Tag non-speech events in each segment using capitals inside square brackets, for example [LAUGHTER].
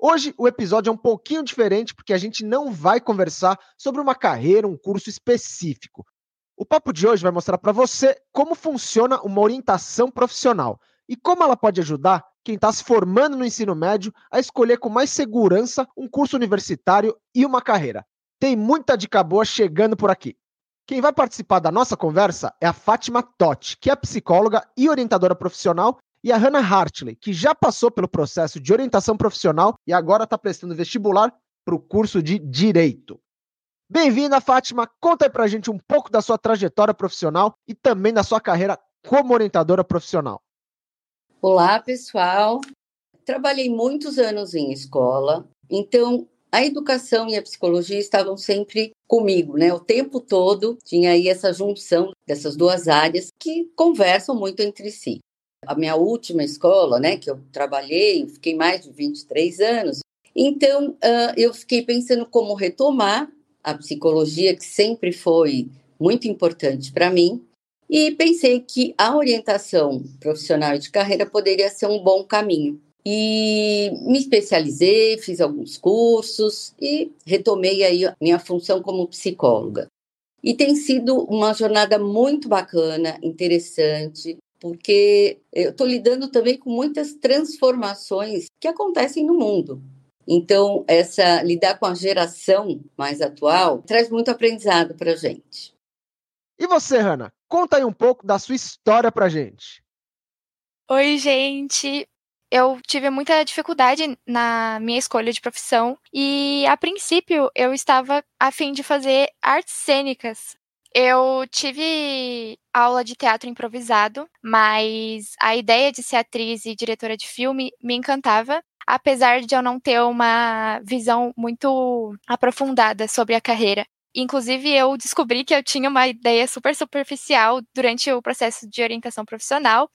Hoje o episódio é um pouquinho diferente porque a gente não vai conversar sobre uma carreira, um curso específico. O papo de hoje vai mostrar para você como funciona uma orientação profissional e como ela pode ajudar quem está se formando no ensino médio a escolher com mais segurança um curso universitário e uma carreira. Tem muita dica boa chegando por aqui. Quem vai participar da nossa conversa é a Fátima Totti, que é psicóloga e orientadora profissional e a Hannah Hartley, que já passou pelo processo de orientação profissional e agora está prestando vestibular para o curso de Direito. Bem-vinda, Fátima. Conta aí a gente um pouco da sua trajetória profissional e também da sua carreira como orientadora profissional. Olá, pessoal. Trabalhei muitos anos em escola, então a educação e a psicologia estavam sempre comigo, né? O tempo todo tinha aí essa junção dessas duas áreas que conversam muito entre si. A minha última escola, né, que eu trabalhei, fiquei mais de 23 anos, então uh, eu fiquei pensando como retomar a psicologia, que sempre foi muito importante para mim, e pensei que a orientação profissional de carreira poderia ser um bom caminho. E me especializei, fiz alguns cursos e retomei aí a minha função como psicóloga. E tem sido uma jornada muito bacana, interessante, porque eu estou lidando também com muitas transformações que acontecem no mundo. Então, essa lidar com a geração mais atual traz muito aprendizado para a gente. E você, Hanna? Conta aí um pouco da sua história para a gente. Oi, gente. Eu tive muita dificuldade na minha escolha de profissão e, a princípio, eu estava a fim de fazer artes cênicas, eu tive aula de teatro improvisado, mas a ideia de ser atriz e diretora de filme me encantava, apesar de eu não ter uma visão muito aprofundada sobre a carreira. Inclusive, eu descobri que eu tinha uma ideia super superficial durante o processo de orientação profissional.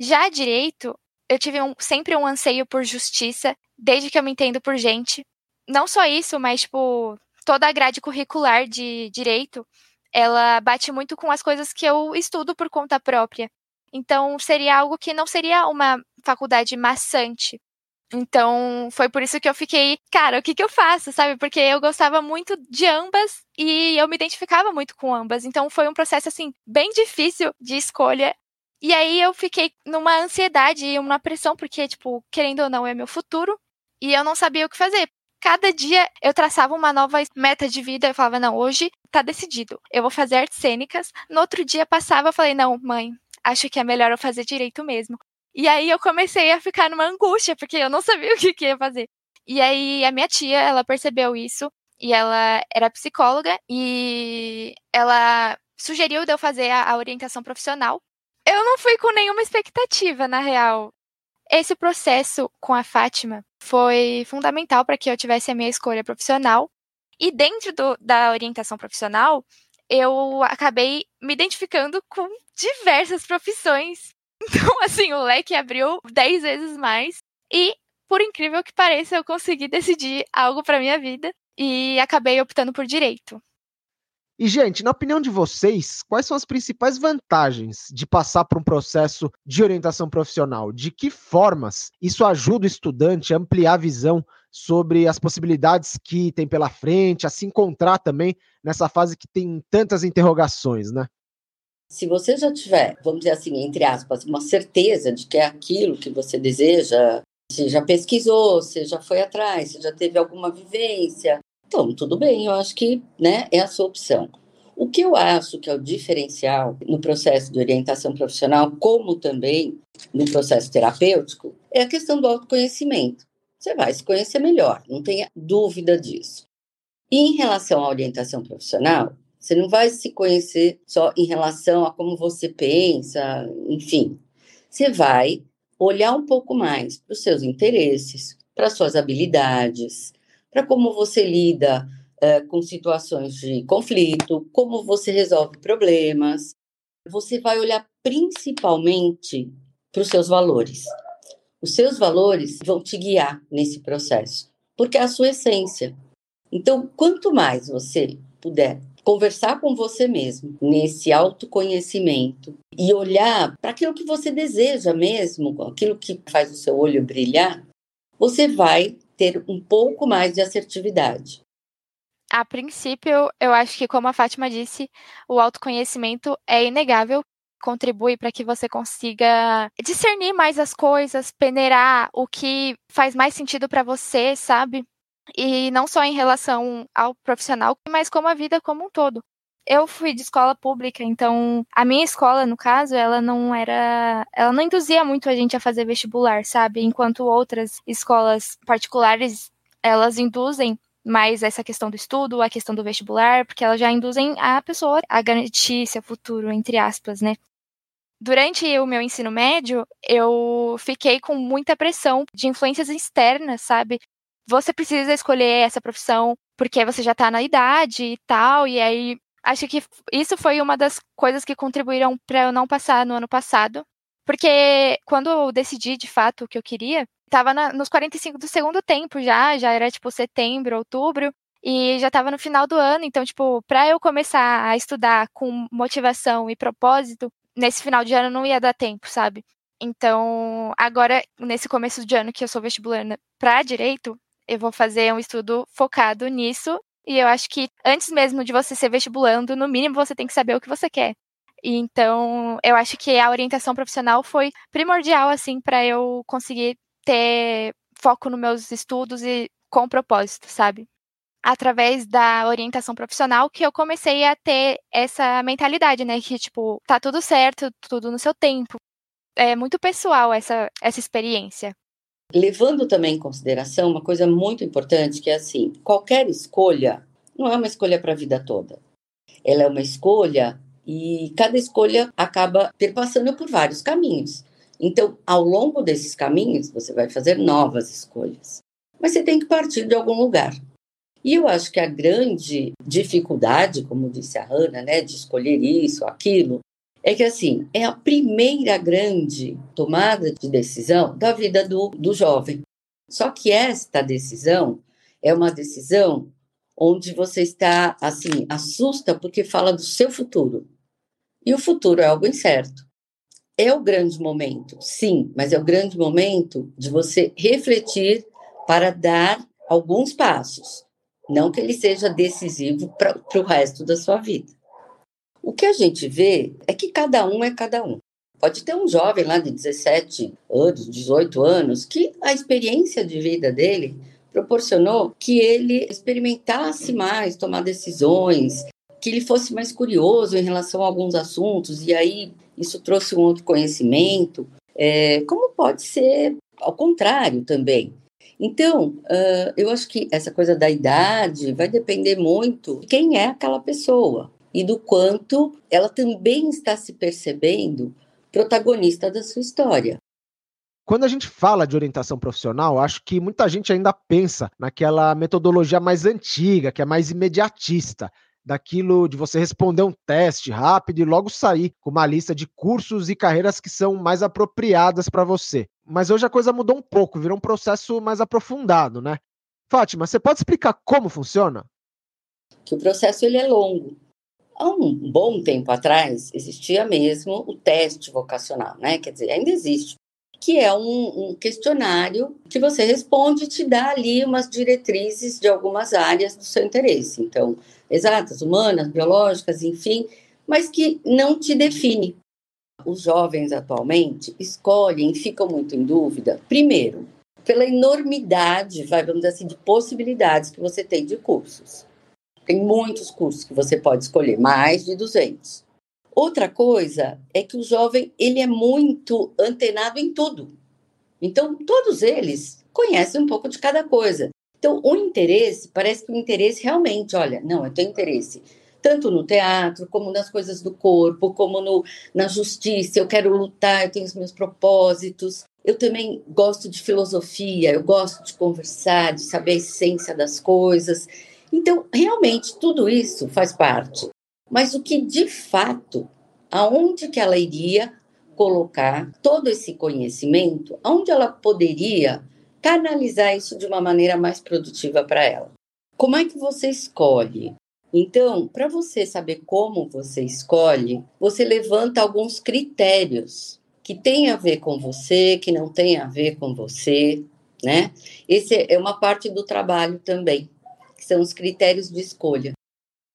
Já direito, eu tive um, sempre um anseio por justiça, desde que eu me entendo por gente. Não só isso, mas, tipo, toda a grade curricular de direito ela bate muito com as coisas que eu estudo por conta própria. Então, seria algo que não seria uma faculdade maçante. Então, foi por isso que eu fiquei, cara, o que que eu faço, sabe? Porque eu gostava muito de ambas e eu me identificava muito com ambas. Então, foi um processo, assim, bem difícil de escolha. E aí eu fiquei numa ansiedade e uma pressão, porque, tipo, querendo ou não, é meu futuro. E eu não sabia o que fazer cada dia eu traçava uma nova meta de vida. Eu falava, não, hoje tá decidido. Eu vou fazer artes cênicas. No outro dia passava, eu falei, não, mãe, acho que é melhor eu fazer direito mesmo. E aí eu comecei a ficar numa angústia, porque eu não sabia [LAUGHS] o que, que ia fazer. E aí a minha tia, ela percebeu isso e ela era psicóloga e ela sugeriu de eu fazer a, a orientação profissional. Eu não fui com nenhuma expectativa, na real. Esse processo com a Fátima foi fundamental para que eu tivesse a minha escolha profissional. E dentro do, da orientação profissional, eu acabei me identificando com diversas profissões. [LAUGHS] Então, assim, o leque abriu dez vezes mais. E, por incrível que pareça, eu consegui decidir algo para minha vida e acabei optando por direito. E, gente, na opinião de vocês, quais são as principais vantagens de passar por um processo de orientação profissional? De que formas isso ajuda o estudante a ampliar a visão sobre as possibilidades que tem pela frente, a se encontrar também nessa fase que tem tantas interrogações, né? Se você já tiver, vamos dizer assim, entre aspas, uma certeza de que é aquilo que você deseja, você já pesquisou, você já foi atrás, você já teve alguma vivência, então, tudo bem, eu acho que né, é a sua opção. O que eu acho que é o diferencial no processo de orientação profissional, como também no processo terapêutico, é a questão do autoconhecimento. Você vai se conhecer melhor, não tenha dúvida disso. E em relação à orientação profissional, você não vai se conhecer só em relação a como você pensa, enfim. Você vai olhar um pouco mais para os seus interesses, para suas habilidades, para como você lida é, com situações de conflito, como você resolve problemas. Você vai olhar principalmente para os seus valores. Os seus valores vão te guiar nesse processo, porque é a sua essência. Então, quanto mais você puder conversar com você mesmo nesse autoconhecimento e olhar para aquilo que você deseja mesmo, aquilo que faz o seu olho brilhar, você vai ter um pouco mais de assertividade. A princípio, eu acho que, como a Fátima disse, o autoconhecimento é inegável contribui para que você consiga discernir mais as coisas, peneirar o que faz mais sentido para você, sabe? E não só em relação ao profissional, mas como a vida como um todo. Eu fui de escola pública, então a minha escola, no caso, ela não era, ela não induzia muito a gente a fazer vestibular, sabe? Enquanto outras escolas particulares, elas induzem mais essa questão do estudo, a questão do vestibular, porque elas já induzem a pessoa a garantir seu futuro, entre aspas, né? Durante o meu ensino médio, eu fiquei com muita pressão de influências externas, sabe? Você precisa escolher essa profissão porque você já tá na idade e tal, e aí acho que isso foi uma das coisas que contribuíram para eu não passar no ano passado. Porque quando eu decidi de fato o que eu queria, tava na, nos 45 do segundo tempo já, já era tipo setembro, outubro, e já tava no final do ano, então, tipo, para eu começar a estudar com motivação e propósito, nesse final de ano não ia dar tempo, sabe? Então, agora, nesse começo de ano que eu sou vestibulando para direito, eu vou fazer um estudo focado nisso. E eu acho que antes mesmo de você ser vestibulando, no mínimo você tem que saber o que você quer. Então, eu acho que a orientação profissional foi primordial, assim, para eu conseguir ter foco nos meus estudos e com propósito, sabe? através da orientação profissional que eu comecei a ter essa mentalidade, né? Que, tipo, tá tudo certo, tudo no seu tempo. É muito pessoal essa, essa experiência. Levando também em consideração uma coisa muito importante, que é assim: qualquer escolha não é uma escolha para a vida toda. Ela é uma escolha e cada escolha acaba perpassando por vários caminhos. Então, ao longo desses caminhos, você vai fazer novas escolhas. Mas você tem que partir de algum lugar. E eu acho que a grande dificuldade, como disse a Hanna, né, de escolher isso, aquilo, é que assim, é a primeira grande tomada de decisão da vida do, do jovem. Só que esta decisão é uma decisão onde você está assim, assusta porque fala do seu futuro. E o futuro é algo incerto. É o grande momento, sim, mas é o grande momento de você refletir para dar alguns passos. Não que ele seja decisivo para o resto da sua vida. O que a gente vê é que cada um é cada um. Pode ter um jovem lá de 17 anos, 18 anos, que a experiência de vida dele proporcionou que ele experimentasse mais, tomar decisões, que ele fosse mais curioso em relação a alguns assuntos, e aí isso trouxe um outro conhecimento. É, como pode ser ao contrário também. Então, uh, eu acho que essa coisa da idade vai depender muito de quem é aquela pessoa e do quanto ela também está se percebendo protagonista da sua história. Quando a gente fala de orientação profissional, acho que muita gente ainda pensa naquela metodologia mais antiga, que é mais imediatista, daquilo de você responder um teste rápido e logo sair com uma lista de cursos e carreiras que são mais apropriadas para você. Mas hoje a coisa mudou um pouco, virou um processo mais aprofundado, né? Fátima, você pode explicar como funciona? Que o processo ele é longo. Há um bom tempo atrás existia mesmo o teste vocacional, né? Quer dizer, ainda existe, que é um, um questionário que você responde e te dá ali umas diretrizes de algumas áreas do seu interesse. Então, exatas, humanas, biológicas, enfim, mas que não te define. Os jovens atualmente escolhem, ficam muito em dúvida, primeiro, pela enormidade, vamos dizer assim, de possibilidades que você tem de cursos. Tem muitos cursos que você pode escolher, mais de 200. Outra coisa é que o jovem ele é muito antenado em tudo. Então, todos eles conhecem um pouco de cada coisa. Então, o interesse, parece que o interesse realmente, olha, não, eu tenho interesse tanto no teatro, como nas coisas do corpo, como no, na justiça, eu quero lutar, eu tenho os meus propósitos. Eu também gosto de filosofia, eu gosto de conversar, de saber a essência das coisas. Então, realmente, tudo isso faz parte. Mas o que de fato, aonde que ela iria colocar todo esse conhecimento, aonde ela poderia canalizar isso de uma maneira mais produtiva para ela? Como é que você escolhe? Então, para você saber como você escolhe, você levanta alguns critérios que tem a ver com você, que não tem a ver com você, né? Esse é uma parte do trabalho também, são os critérios de escolha.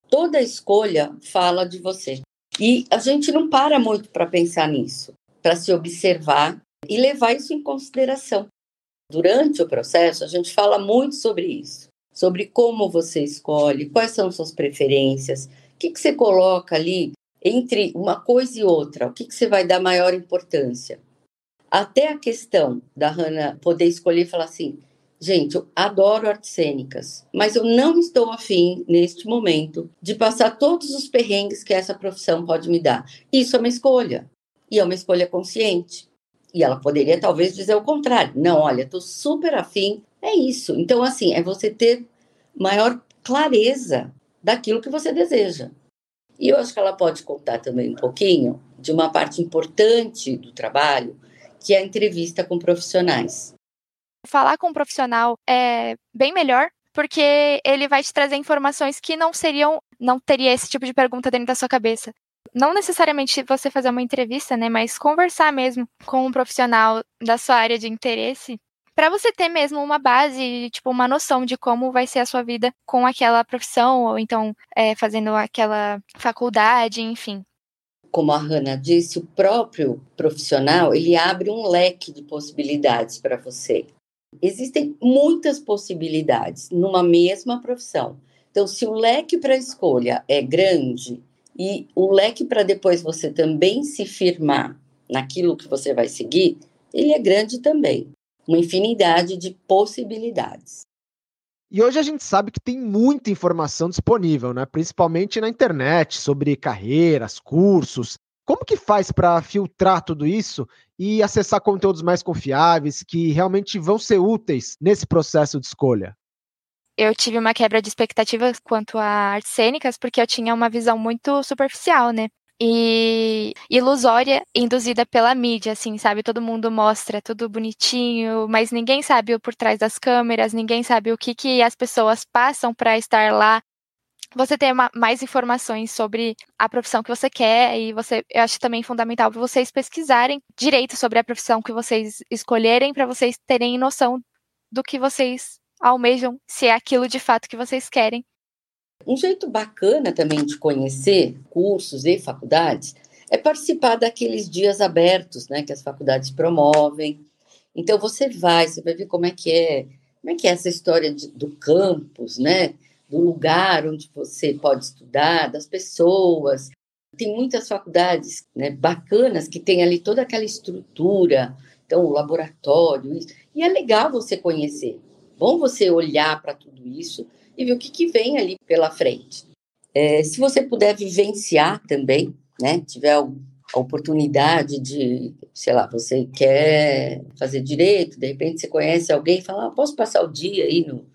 Toda escolha fala de você. E a gente não para muito para pensar nisso, para se observar e levar isso em consideração. Durante o processo, a gente fala muito sobre isso sobre como você escolhe, quais são suas preferências, o que, que você coloca ali entre uma coisa e outra, o que, que você vai dar maior importância. Até a questão da Hannah poder escolher e falar assim: gente, eu adoro artes cênicas, mas eu não estou afim, neste momento, de passar todos os perrengues que essa profissão pode me dar. Isso é uma escolha, e é uma escolha consciente. E ela poderia talvez dizer o contrário: não, olha, estou super afim é isso. Então, assim, é você ter maior clareza daquilo que você deseja. E eu acho que ela pode contar também um pouquinho de uma parte importante do trabalho, que é a entrevista com profissionais. Falar com um profissional é bem melhor, porque ele vai te trazer informações que não seriam, não teria esse tipo de pergunta dentro da sua cabeça. Não necessariamente você fazer uma entrevista, né, mas conversar mesmo com um profissional da sua área de interesse para você ter mesmo uma base, tipo, uma noção de como vai ser a sua vida com aquela profissão, ou então é, fazendo aquela faculdade, enfim. Como a Hannah disse, o próprio profissional, ele abre um leque de possibilidades para você. Existem muitas possibilidades numa mesma profissão. Então, se o leque para escolha é grande e o leque para depois você também se firmar naquilo que você vai seguir, ele é grande também uma infinidade de possibilidades. E hoje a gente sabe que tem muita informação disponível, né? principalmente na internet, sobre carreiras, cursos. Como que faz para filtrar tudo isso e acessar conteúdos mais confiáveis que realmente vão ser úteis nesse processo de escolha? Eu tive uma quebra de expectativas quanto a artes cênicas, porque eu tinha uma visão muito superficial, né? e ilusória induzida pela mídia, assim, sabe? Todo mundo mostra tudo bonitinho, mas ninguém sabe o por trás das câmeras, ninguém sabe o que, que as pessoas passam para estar lá. Você ter mais informações sobre a profissão que você quer e você, eu acho também fundamental para vocês pesquisarem direito sobre a profissão que vocês escolherem para vocês terem noção do que vocês almejam, se é aquilo de fato que vocês querem um jeito bacana também de conhecer cursos e faculdades é participar daqueles dias abertos, né, que as faculdades promovem. Então você vai, você vai ver como é que é, como é que é essa história de, do campus, né, do lugar onde você pode estudar, das pessoas. Tem muitas faculdades, né, bacanas que tem ali toda aquela estrutura, então o laboratório, e é legal você conhecer. Bom você olhar para tudo isso e ver o que, que vem ali pela frente. É, se você puder vivenciar também, né, tiver a oportunidade de, sei lá, você quer fazer direito, de repente você conhece alguém e fala, ah, posso passar o dia aí no,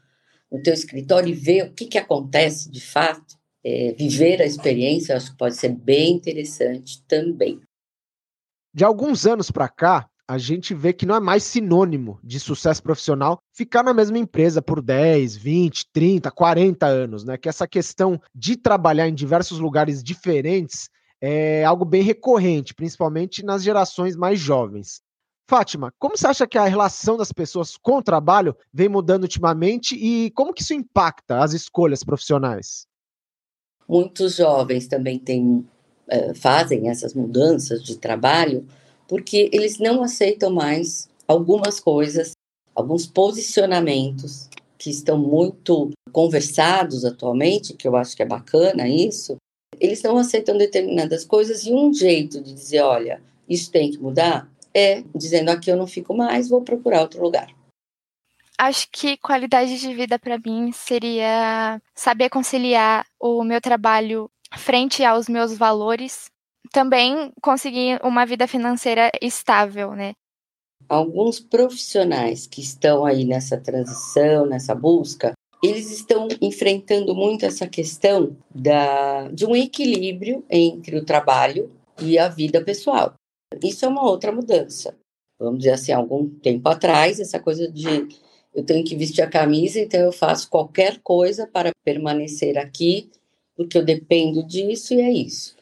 no teu escritório e ver o que, que acontece de fato, é, viver a experiência, acho que pode ser bem interessante também. De alguns anos para cá, a gente vê que não é mais sinônimo de sucesso profissional ficar na mesma empresa por 10, 20, 30, 40 anos, né? Que essa questão de trabalhar em diversos lugares diferentes é algo bem recorrente, principalmente nas gerações mais jovens. Fátima, como você acha que a relação das pessoas com o trabalho vem mudando ultimamente e como que isso impacta as escolhas profissionais? Muitos jovens também têm, eh, fazem essas mudanças de trabalho porque eles não aceitam mais algumas coisas, alguns posicionamentos que estão muito conversados atualmente, que eu acho que é bacana isso. Eles não aceitam determinadas coisas e um jeito de dizer, olha, isso tem que mudar, é dizendo aqui eu não fico mais, vou procurar outro lugar. Acho que qualidade de vida para mim seria saber conciliar o meu trabalho frente aos meus valores também conseguir uma vida financeira estável, né? alguns profissionais que estão aí nessa transição, nessa busca, eles estão enfrentando muito essa questão da, de um equilíbrio entre o trabalho e a vida pessoal. Isso é uma outra mudança. Vamos dizer assim, algum tempo atrás, essa coisa de eu tenho que vestir a camisa, então eu faço qualquer coisa para permanecer aqui, porque eu dependo disso e é isso.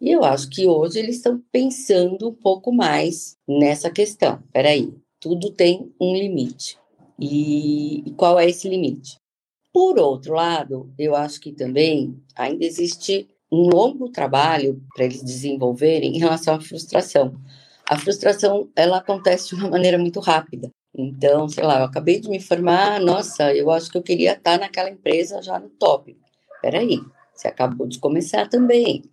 E eu acho que hoje eles estão pensando um pouco mais nessa questão. Peraí, tudo tem um limite. E, qual é esse limite? Por outro lado, eu acho que também ainda existe um longo trabalho para eles desenvolverem em relação à frustração. A frustração, ela acontece de uma maneira muito rápida. Então, sei lá, eu acabei de me formar, nossa, eu acho que eu queria estar naquela empresa já no top. Peraí, você acabou de começar também.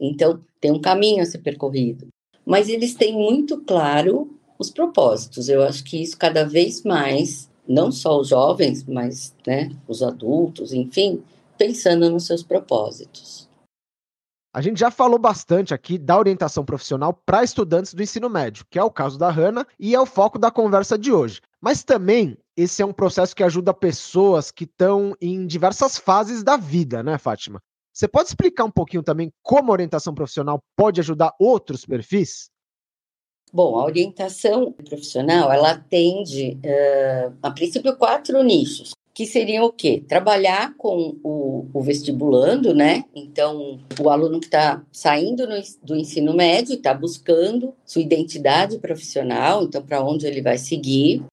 Então, tem um caminho a ser percorrido. Mas eles têm muito claro os propósitos. Eu acho que isso cada vez mais, não só os jovens, mas né, os adultos, enfim, pensando nos seus propósitos. A gente já falou bastante aqui da orientação profissional para estudantes do ensino médio, que é o caso da Hanna e é o foco da conversa de hoje. Mas também esse é um processo que ajuda pessoas que estão em diversas fases da vida, né, Fátima? Você pode explicar um pouquinho também como a orientação profissional pode ajudar outros perfis? Bom, a orientação profissional, ela atende, uh, a princípio, quatro nichos, que seriam o quê? Trabalhar com o, o vestibulando, né? Então, o aluno que está saindo no, do ensino médio está buscando sua identidade profissional, então, para onde ele vai seguir.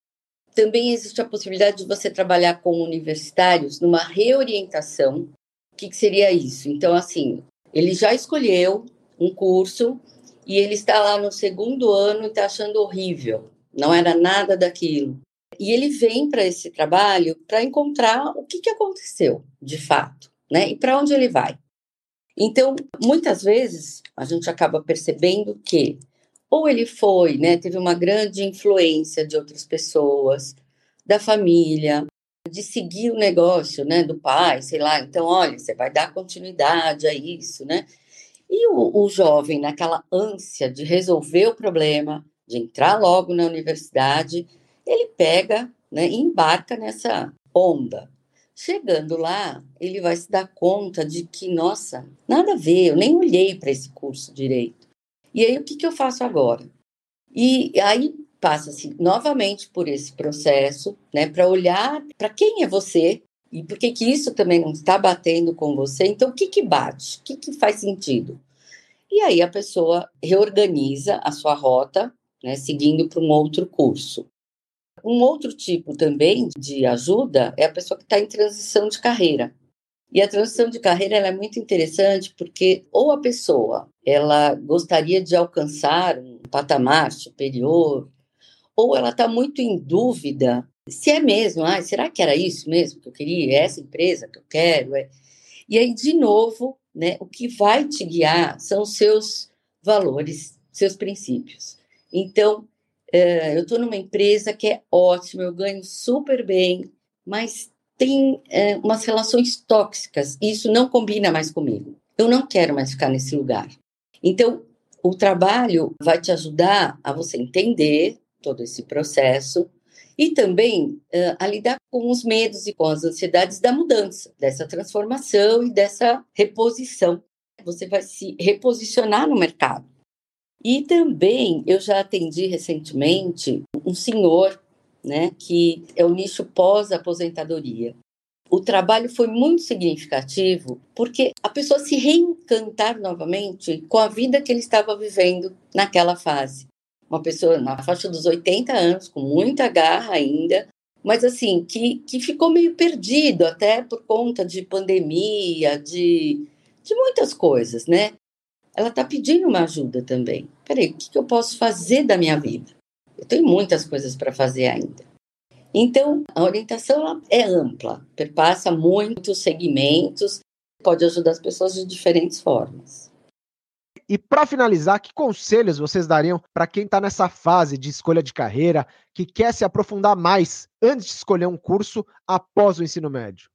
Também existe a possibilidade de você trabalhar com universitários numa reorientação o que, que seria isso? Então, assim, ele já escolheu um curso e ele está lá no segundo ano e está achando horrível, não era nada daquilo. E ele vem para esse trabalho para encontrar o que, que aconteceu de fato, né? E para onde ele vai. Então, muitas vezes a gente acaba percebendo que ou ele foi, né, teve uma grande influência de outras pessoas, da família, de seguir o negócio, né, do pai, sei lá. Então, olha, você vai dar continuidade a isso, né? E o, o jovem, naquela ânsia de resolver o problema, de entrar logo na universidade, ele pega né, e embarca nessa onda. Chegando lá, ele vai se dar conta de que, nossa, nada a ver, eu nem olhei para esse curso direito. E aí, o que, que eu faço agora? E aí passa-se novamente por esse processo, né, para olhar para quem é você e por que que isso também não está batendo com você. Então, o que que bate? O que que faz sentido? E aí a pessoa reorganiza a sua rota, né, seguindo para um outro curso. Um outro tipo também de ajuda é a pessoa que está em transição de carreira. E a transição de carreira é muito interessante porque ou a pessoa ela gostaria de alcançar um patamar superior ou ela está muito em dúvida se é mesmo, ah, será que era isso mesmo que eu queria, é essa empresa que eu quero? É... E aí, de novo, né, o que vai te guiar são seus valores, seus princípios. Então, eu estou numa empresa que é ótima, eu ganho super bem, mas tem é, umas relações tóxicas, e isso não combina mais comigo. Eu não quero mais ficar nesse lugar. Então, o trabalho vai te ajudar a você entender todo esse processo e também uh, a lidar com os medos e com as ansiedades da mudança, dessa transformação e dessa reposição. Você vai se reposicionar no mercado. E também eu já atendi recentemente um senhor, né, que é o nicho pós-aposentadoria. O trabalho foi muito significativo porque a pessoa se reencantar novamente com a vida que ele estava vivendo naquela fase uma pessoa na faixa dos 80 anos, com muita garra ainda, mas assim, que, que ficou meio perdido até por conta de pandemia, de, de muitas coisas, né? Ela está pedindo uma ajuda também. Peraí, o que, eu posso fazer da minha vida? Eu tenho muitas coisas para fazer ainda. Então, a orientação é ampla, perpassa muitos segmentos, pode ajudar as pessoas de diferentes formas. E para finalizar, que conselhos vocês dariam para quem está nessa fase de escolha de carreira, que quer se aprofundar mais antes de escolher um curso após o ensino médio?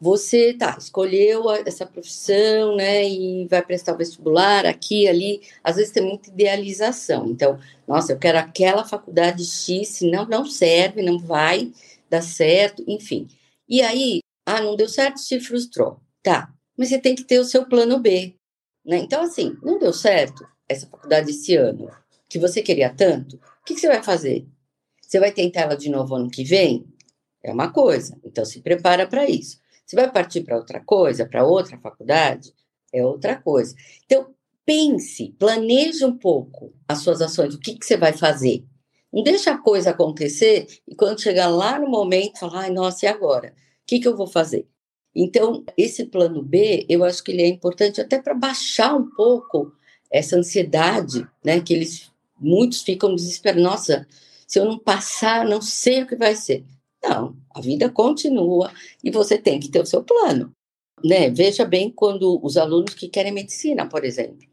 Você tá, escolheu essa profissão, né, e vai prestar o vestibular aqui, ali, às vezes tem muita idealização. Então, nossa, eu quero aquela faculdade X, senão não serve, não vai dar certo, enfim. E aí, ah, não deu certo, se frustrou. Tá, mas você tem que ter o seu plano B, né? Então, assim, não deu certo essa faculdade esse ano, que você queria tanto, o que, que você vai fazer? Você vai tentar ela de novo ano que vem? É uma coisa, então se prepara para isso. Você vai partir para outra coisa, para outra faculdade? É outra coisa. Então, pense, planeje um pouco as suas ações, o que, que você vai fazer. Não deixa a coisa acontecer e quando chegar lá no momento, falar, ai, nossa, e agora? O que, que eu vou fazer? Então, esse plano B, eu acho que ele é importante até para baixar um pouco essa ansiedade, né? Que eles, muitos ficam desesperados. Nossa, se eu não passar, não sei o que vai ser. Não, a vida continua e você tem que ter o seu plano. Né? Veja bem quando os alunos que querem medicina, por exemplo.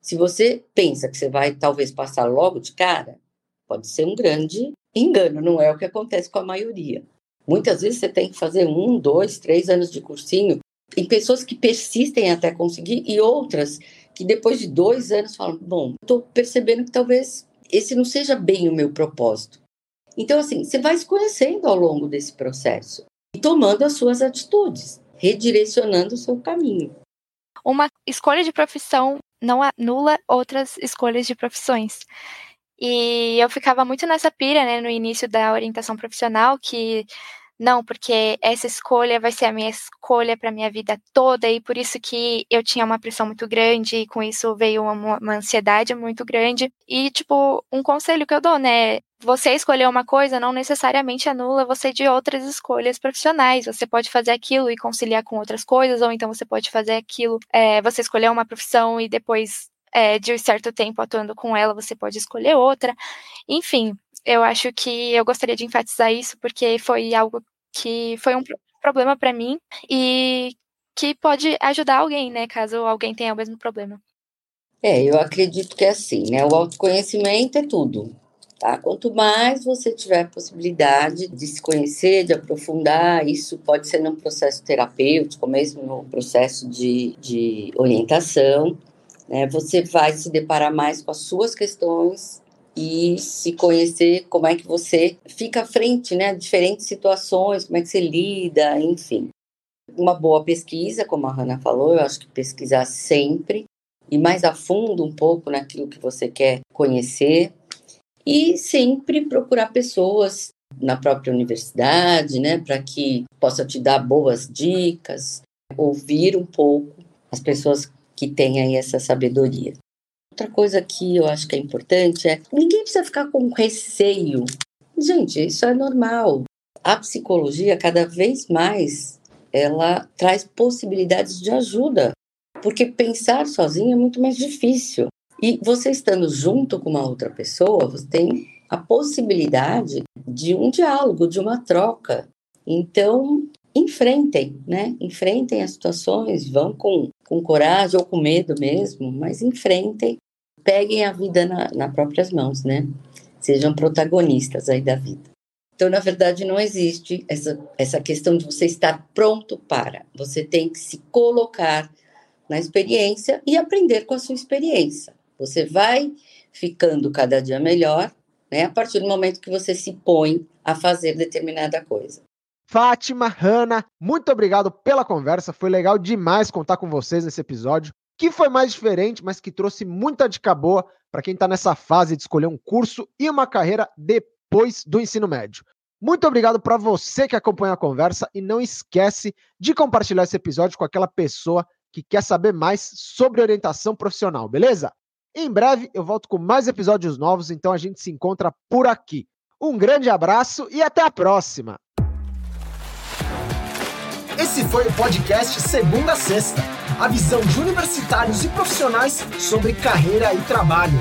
Se você pensa que você vai talvez passar logo de cara, pode ser um grande engano, não é o que acontece com a maioria. Muitas vezes você tem que fazer um, dois, três anos de cursinho. Tem pessoas que persistem até conseguir e outras que depois de dois anos falam: bom, estou percebendo que talvez esse não seja bem o meu propósito. Então, assim, você vai se conhecendo ao longo desse processo e tomando as suas atitudes, redirecionando o seu caminho. Uma escolha de profissão não anula outras escolhas de profissões. E eu ficava muito nessa pira, né, no início da orientação profissional, que não, porque essa escolha vai ser a minha escolha para minha vida toda e por isso que eu tinha uma pressão muito grande e com isso veio uma, uma, ansiedade muito grande. E tipo, um conselho que eu dou, né, você escolher uma coisa não necessariamente anula você de outras escolhas profissionais. Você pode fazer aquilo e conciliar com outras coisas, ou então você pode fazer aquilo, é, você escolher uma profissão e depois é, de um certo tempo atuando com ela, você pode escolher outra. Enfim, eu acho que eu gostaria de enfatizar isso porque foi algo que foi um problema para mim e que pode ajudar alguém, né, caso alguém tenha o mesmo problema. É, eu acredito que é assim, né? O autoconhecimento é tudo, tá? Quanto mais você tiver possibilidade de se conhecer, de aprofundar, isso pode ser num processo terapêutico, mesmo no processo de, de orientação, né? Você vai se deparar mais com as suas questões e se conhecer como é que você fica à frente, né? Diferentes situações, como é que você lida, enfim. Uma boa pesquisa, como a Hanna falou, eu acho que pesquisar sempre e mais a fundo um pouco naquilo que você quer conhecer e sempre procurar pessoas na própria universidade, né, para que possa te dar boas dicas, ouvir um pouco as pessoas que têm aí essa sabedoria. Outra coisa que eu acho que é importante é ninguém precisa ficar com receio. Gente, isso é normal. A psicologia, cada vez mais, ela traz possibilidades de ajuda, porque pensar sozinho é muito mais difícil. E você estando junto com uma outra pessoa, você tem a possibilidade de um diálogo, de uma troca. Então, enfrentem, né? Enfrentem as situações, vão com, com coragem ou com medo mesmo, mas enfrentem peguem a vida na, nas próprias mãos, né? Sejam protagonistas aí da vida. Então, na verdade, não existe essa, essa questão de você estar pronto para. Você tem que se colocar na experiência e aprender com a sua experiência. Você vai ficando cada dia melhor, né? A partir do momento que você se põe a fazer determinada coisa. Fátima, Hanna, muito obrigado pela conversa. Foi legal demais contar com vocês nesse episódio que foi mais diferente, mas que trouxe muita dica boa para quem está nessa fase de escolher um curso e uma carreira depois do ensino médio. Muito obrigado para você que acompanha a conversa e não esquece de compartilhar esse episódio com aquela pessoa que quer saber mais sobre orientação profissional, beleza? Em breve eu volto com mais episódios novos, então a gente se encontra por aqui. Um grande abraço e até a próxima! Esse foi o podcast Segunda Sexta a visão de universitários e profissionais sobre carreira e trabalho.